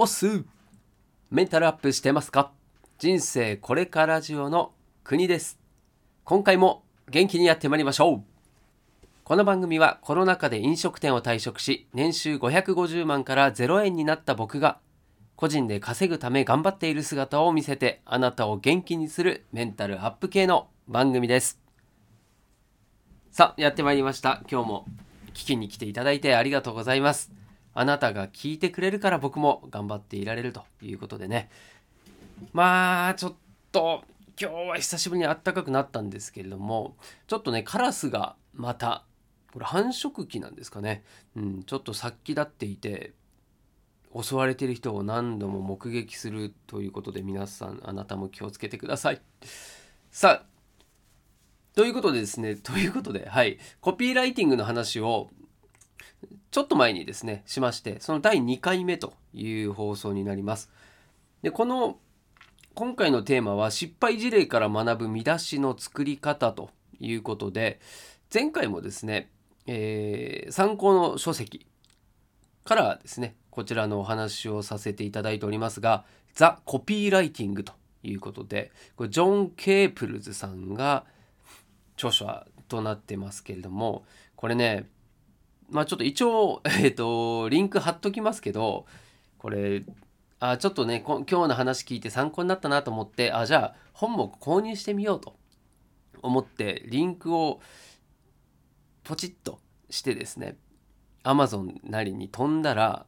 おっす。メンタルアップしてますか？人生これからラジオの国です。今回も元気にやってまいりましょう。この番組はコロナ禍で飲食店を退職し年収550万から0円になった僕が個人で稼ぐため頑張っている姿を見せてあなたを元気にするメンタルアップ系の番組です。さあやってまいりました。今日も聞きに来ていただいてありがとうございます。あなたが聞いてくれるから僕も頑張っていられるということでね。まあちょっと今日は久しぶりに暖かくなったんですけれどもちょっとねカラスがまたこれ繁殖期なんですかね、うん、ちょっと殺気立っていて襲われてる人を何度も目撃するということで皆さんあなたも気をつけてください。さあということでですねということではい。コピーライティングの話をちょっと前にですね、しまして、その第2回目という放送になります。で、この、今回のテーマは失敗事例から学ぶ見出しの作り方ということで、前回もですね、えー、参考の書籍からですね、こちらのお話をさせていただいておりますが、ザ・コピーライティングということで、これジョン・ケープルズさんが著書となってますけれども、これね、まあちょっと一応、えっ、ー、と、リンク貼っときますけど、これ、あちょっとね今日の話聞いて参考になったなと思ってあじゃあ本も購入してみようと思ってリンクをポチッとしてですね Amazon なりに飛んだら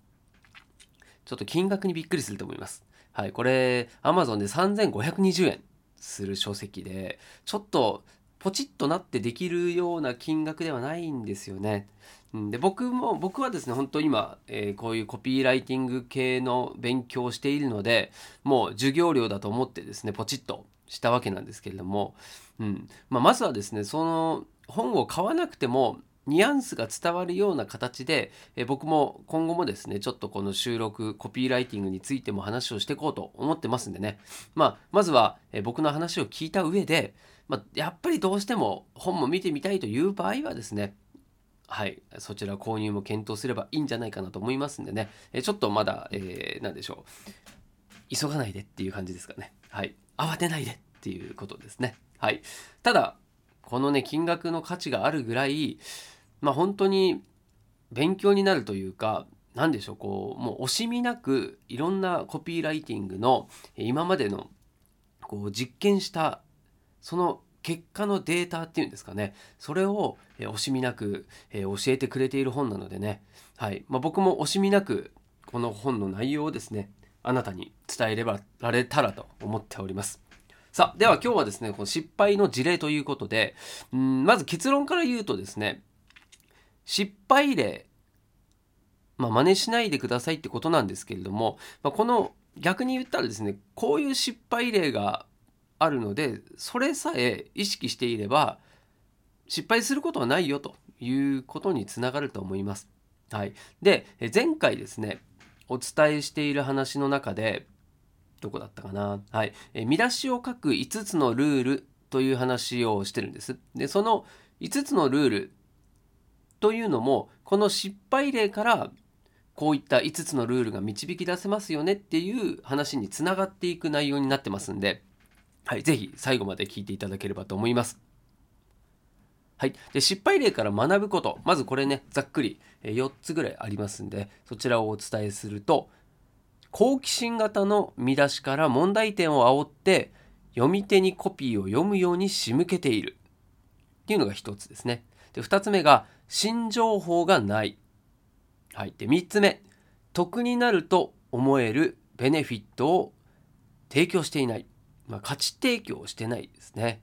ちょっと金額にびっくりすると思います。はい、これ Amazon で3520円する書籍でちょっとポチッとなってできるような金額ではないんですよね。で僕も僕はですね本当今、えー、こういうコピーライティング系の勉強をしているのでもう授業料だと思ってですねポチッとしたわけなんですけれども、うんまあ、まずはですねその本を買わなくてもニュアンスが伝わるような形で、え僕も今後もですねちょっとこの収録コピーライティングについても話をしていこうと思ってますんでね、まあ、まずは、え僕の話を聞いた上で、まあ、やっぱりどうしても本も見てみたいという場合はですねはい、そちら購入も検討すればいいんじゃないかなと思いますんでね、えちょっとまだ、えー、何でしょう、急がないでっていう感じですかね。はい、慌てないでっていうことですね。はい、ただ、このね、金額の価値があるぐらい、まあ本当に勉強になるというか、何でしょう、こう、もう惜しみなくいろんなコピーライティングの今までのこう実験したその結果のデータっていうんですかね。それを、惜しみなく、教えてくれている本なのでね、はい。まあ、僕も惜しみなくこの本の内容をですねあなたに伝えればられたらと思っております。さあでは今日はですねこの失敗の事例ということでんまず結論から言うとですね失敗例まあ真似しないでくださいってことなんですけれども、まあ、この逆に言ったらですねこういう失敗例があるのでそれさえ意識していれば失敗することはないよということにつながると思います。はい、で前回ですねお伝えしている話の中でどこだったかな、はい、え見出しを書く5つのルールという話をしてるんです。でその5つのルールというのもこの失敗例からこういった5つのルールが導き出せますよねっていう話につながっていく内容になってますんではい、ぜひ最後まで聞いていただければと思います。はい、で失敗例から学ぶことまずこれねざっくり4つぐらいありますんでそちらをお伝えすると好奇心型の見出しから問題点を煽って読み手にコピーを読むように仕向けているっていうのが1つですね。で2つ目が新情報がない。はい、で3つ目得になると思えるベネフィットを提供していない。まあ、価値提供をしてないですね。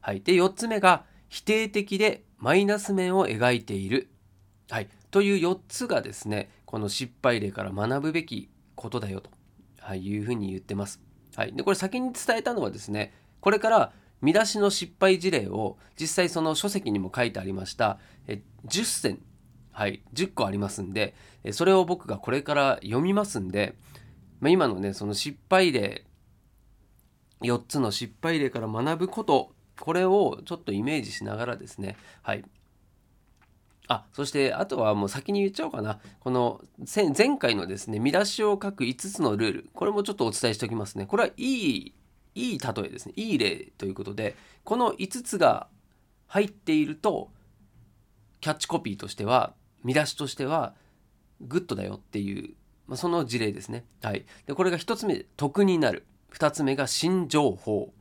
はい、で4つ目が否定的でマイナス面を描いている、はい、という4つがですねこの失敗例から学ぶべきことだよと、はい、いうふうに言ってます。はい、でこれ先に伝えたのはですねこれから見出しの失敗事例を実際その書籍にも書いてありましたえ10選、はい、10個ありますんでそれを僕がこれから読みますんで、まあ、今のねその失敗例4つの失敗例から学ぶこと。これをちょっとイメージしながらですね。はい。あそしてあとはもう先に言っちゃおうかな。この前回のですね見出しを書く5つのルール。これもちょっとお伝えしておきますね。これはいいいい例えですね。いい例ということでこの5つが入っているとキャッチコピーとしては見出しとしてはグッドだよっていう、まあ、その事例ですね。はい、でこれが1つ目得になる。2つ目が新情報。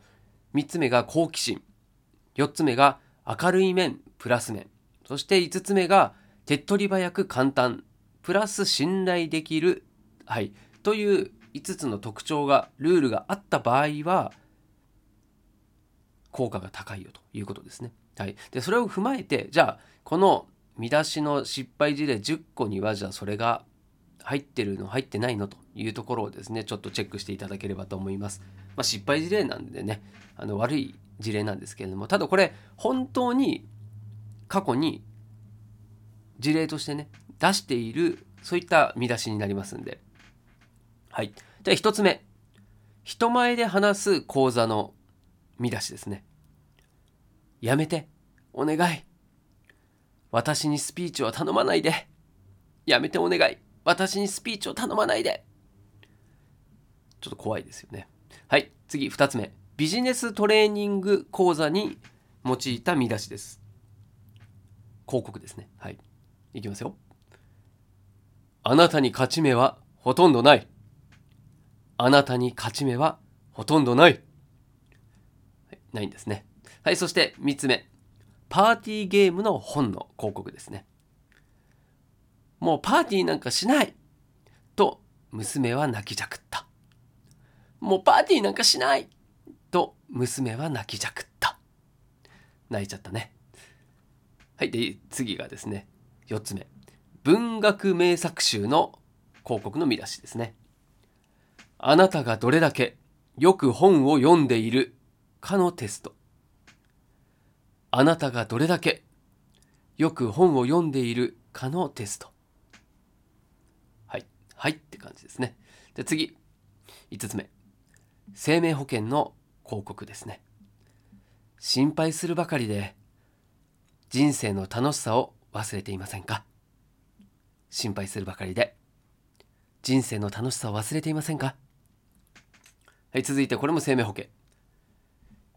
3つ目が好奇心。4つ目が明るい面。プラス面。そして5つ目が手っ取り早く簡単。プラス信頼できる、はい、という5つの特徴がルールがあった場合は効果が高いよということですね。はい、でそれを踏まえてじゃあこの見出しの失敗事例10個にはじゃあそれが入ってるの入ってないのというところをですねちょっとチェックしていただければと思います。まあ、失敗事例なんでねあの悪い事例なんですけれどもただこれ本当に過去に事例としてね出しているそういった見出しになりますんで。はい。じゃあ1つ目。人前で話す講座の見出しですね。やめて。お願い。私にスピーチは頼まないで。やめてお願い。私にスピーチを頼まないでちょっと怖いですよねはい次2つ目ビジネストレーニング講座に用いた見出しです広告ですね。はい。いきますよ。あなたに勝ち目はほとんどない。あなたに勝ち目はほとんどない。はい、ないんですね。はい、そして3つ目。パーティーゲームの本の広告ですね。もうパーティーなんかしないと娘は泣きじゃくった。もうパーティーなんかしないと娘は泣きじゃくった。泣いちゃったね。はい、で次がですね4つ目文学名作集の広告の見出しですねあなたがどれだけよく本を読んでいるかのテストあなたがどれだけよく本を読んでいるかのテストはいって感じですね。で次。5つ目。生命保険の広告ですね。心配するばかりで人生の楽しさを忘れていませんか？心配するばかりで人生の楽しさを忘れていませんか？はい続いてこれも生命保険。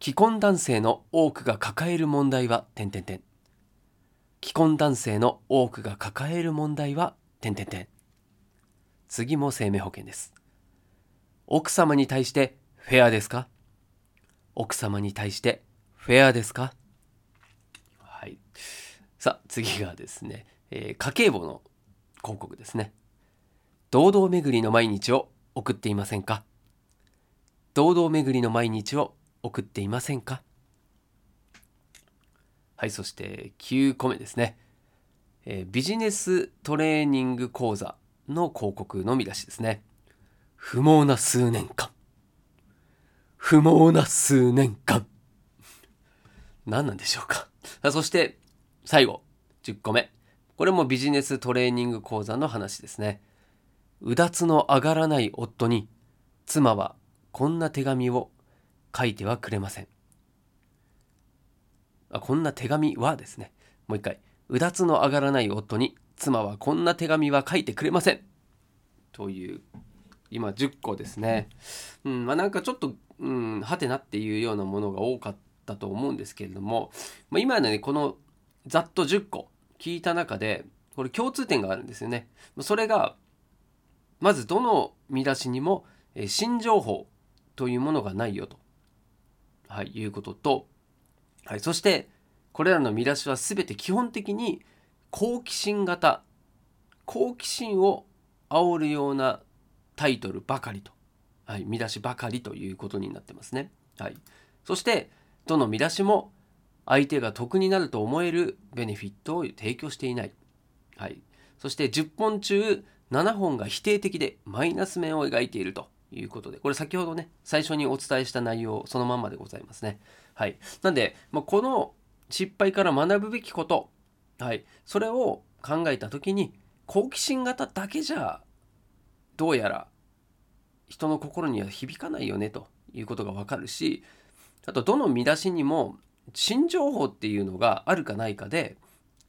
既婚男性の多くが抱える問題は点々点。既婚男性の多くが抱える問題は点々点。次も生命保険です。奥様に対してフェアですか？奥様に対してフェアですか？はい。さあ次がですね、えー、家計簿の広告ですね。堂々巡りの毎日を送っていませんか？堂々巡りの毎日を送っていませんか？はいそして9個目ですね、えー、ビジネストレーニング講座。の広告の見出しですね不毛な数年間不毛な数年間何なんでしょうかそして最後、10個目。これもビジネストレーニング講座の話ですね。うだつの上がらない夫に、妻はこんな手紙を書いてはくれません。あこんな手紙はですね。もう一回。うだつの上がらない夫に、妻はこんな手紙は書いてくれません。という、今10個ですね。うん、まあなんかちょっと、うん、はてなっていうようなものが多かったと思うんですけれども、まあ、今ね、このざっと10個聞いた中でこれ共通点があるんですよね。それがまずどの見出しにもえ新情報というものがないよと、はい、いうことと、はい、そしてこれらの見出しは全て基本的に好奇心型好奇心を煽るようなタイトルばかりと、はい、見出しばかりということになってますね。はい、そしてどの見出しも相手が得になると思えるベネフィットを提供していない。はい、そして10本中7本が否定的でマイナス面を描いているということで、これ先ほどね、最初にお伝えした内容そのままでございますね。はい。なんで、まあ、この失敗から学ぶべきこと、はい、それを考えた時に好奇心型だけじゃどうやら人の心には響かないよねということがわかるしあとどの見出しにも新情報っていうのがあるかないかで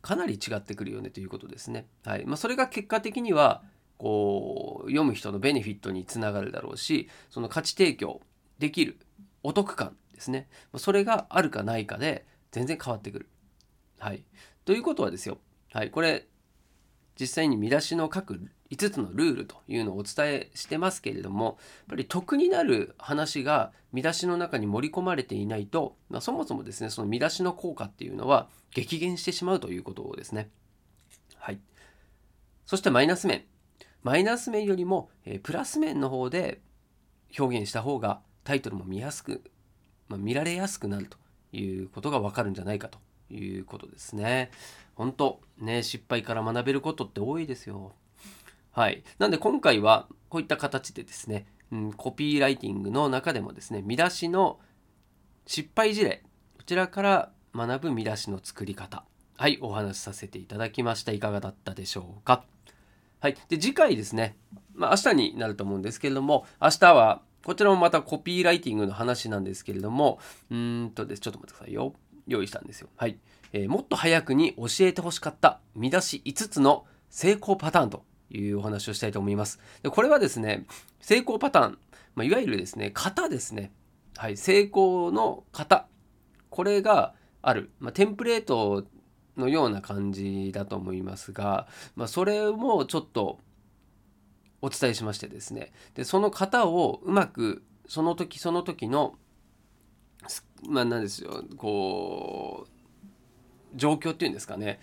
かなり違ってくるよねということですね。はいまあ、それが結果的にはこう読む人のベネフィットにつながるだろうしその価値提供できるお得感ですねそれがあるかないかで全然変わってくる。はい、ということはですよ、はい、これ実際に見出しの各5つのルールというのをお伝えしてますけれどもやっぱり得になる話が見出しの中に盛り込まれていないと、まあ、そもそもですねその見出しの効果っていうのは激減してしまうということですね。はい、そしてマイナス面。マイナス面よりも、えー、プラス面の方で表現した方がタイトルも見やすく、まあ、見られやすくなるということがわかるんじゃないかということですね。本当ね失敗から学べることって多いですよ。はい。なんで今回はこういった形でですね、うん、コピーライティングの中でもですね、見出しの失敗事例、こちらから学ぶ見出しの作り方、はい、お話しさせていただきました。いかがだったでしょうか。はい。で、次回ですね、まあ、明日になると思うんですけれども、明日は、こちらもまたコピーライティングの話なんですけれども、うんとです、ちょっと待ってくださいよ。用意したんですよ。はい。えー、もっと早くに教えてほしかった見出し5つの成功パターンというお話をしたいと思います。でこれはですね、成功パターン、まあ、いわゆるですね、型ですね。はい、成功の型。これがある。まあ、テンプレートのような感じだと思いますが、まあ、それもちょっとお伝えしましてですね。で、その型をうまくその時その時のまあ、なんですよ。こう状況っていうんですかね。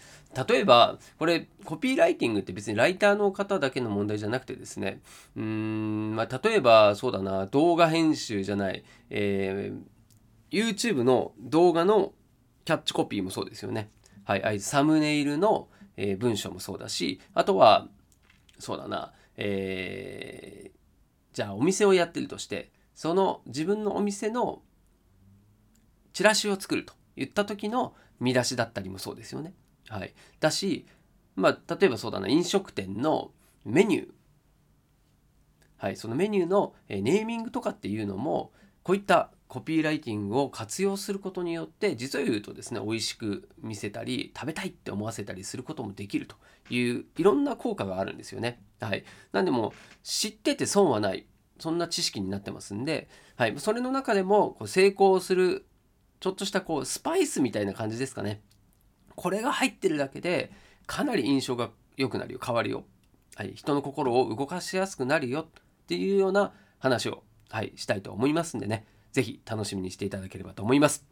例えばこれコピーライティングって別にライターの方だけの問題じゃなくてですね。うん、まあ、例えばそうだな動画編集じゃない、えー、YouTube の動画のキャッチコピーもそうですよね。はい、サムネイルの、えー、文章もそうだしあとはそうだな、えー、じゃあお店をやってるとしてその自分のお店のチラシを作ると言った時の見出しだったりもそうですよね。はい、だし、まあ、例えばそうだな。飲食店のメニュー、はい、そのメニューのネーミングとかっていうのもこういったコピーライティングを活用することによって実を言うとですね美味しく見せたり食べたいって思わせたりすることもできるといういろんな効果があるんですよね。はい、なんでも知ってて損はない。そんな知識になってますんで、はい、それの中でもこう成功するちょっとしたこうスパイスみたいな感じですかね。これが入ってるだけでかなり印象が良くなるよ変わるよ、はい、人の心を動かしやすくなるよっていうような話を、はい、したいと思いますんでね是非楽しみにしていただければと思います。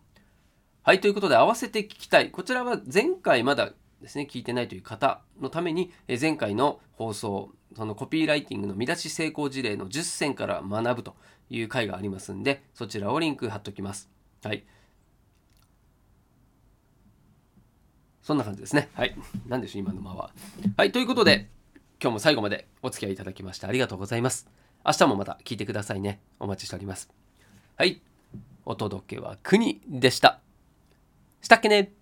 はいということで合わせて聞きたいこちらは前回まだですね聞いてないという方のために前回の放送そのコピーライティングの見出し成功事例の10選から学ぶという回がありますんでそちらをリンク貼っときます。はい。そんな感じですね。はい。何でしょう、今の間は。はい。ということで、今日も最後までお付き合いいただきましてありがとうございます。明日もまた聞いてくださいね。お待ちしております。はい。お届けは国でした。したっけね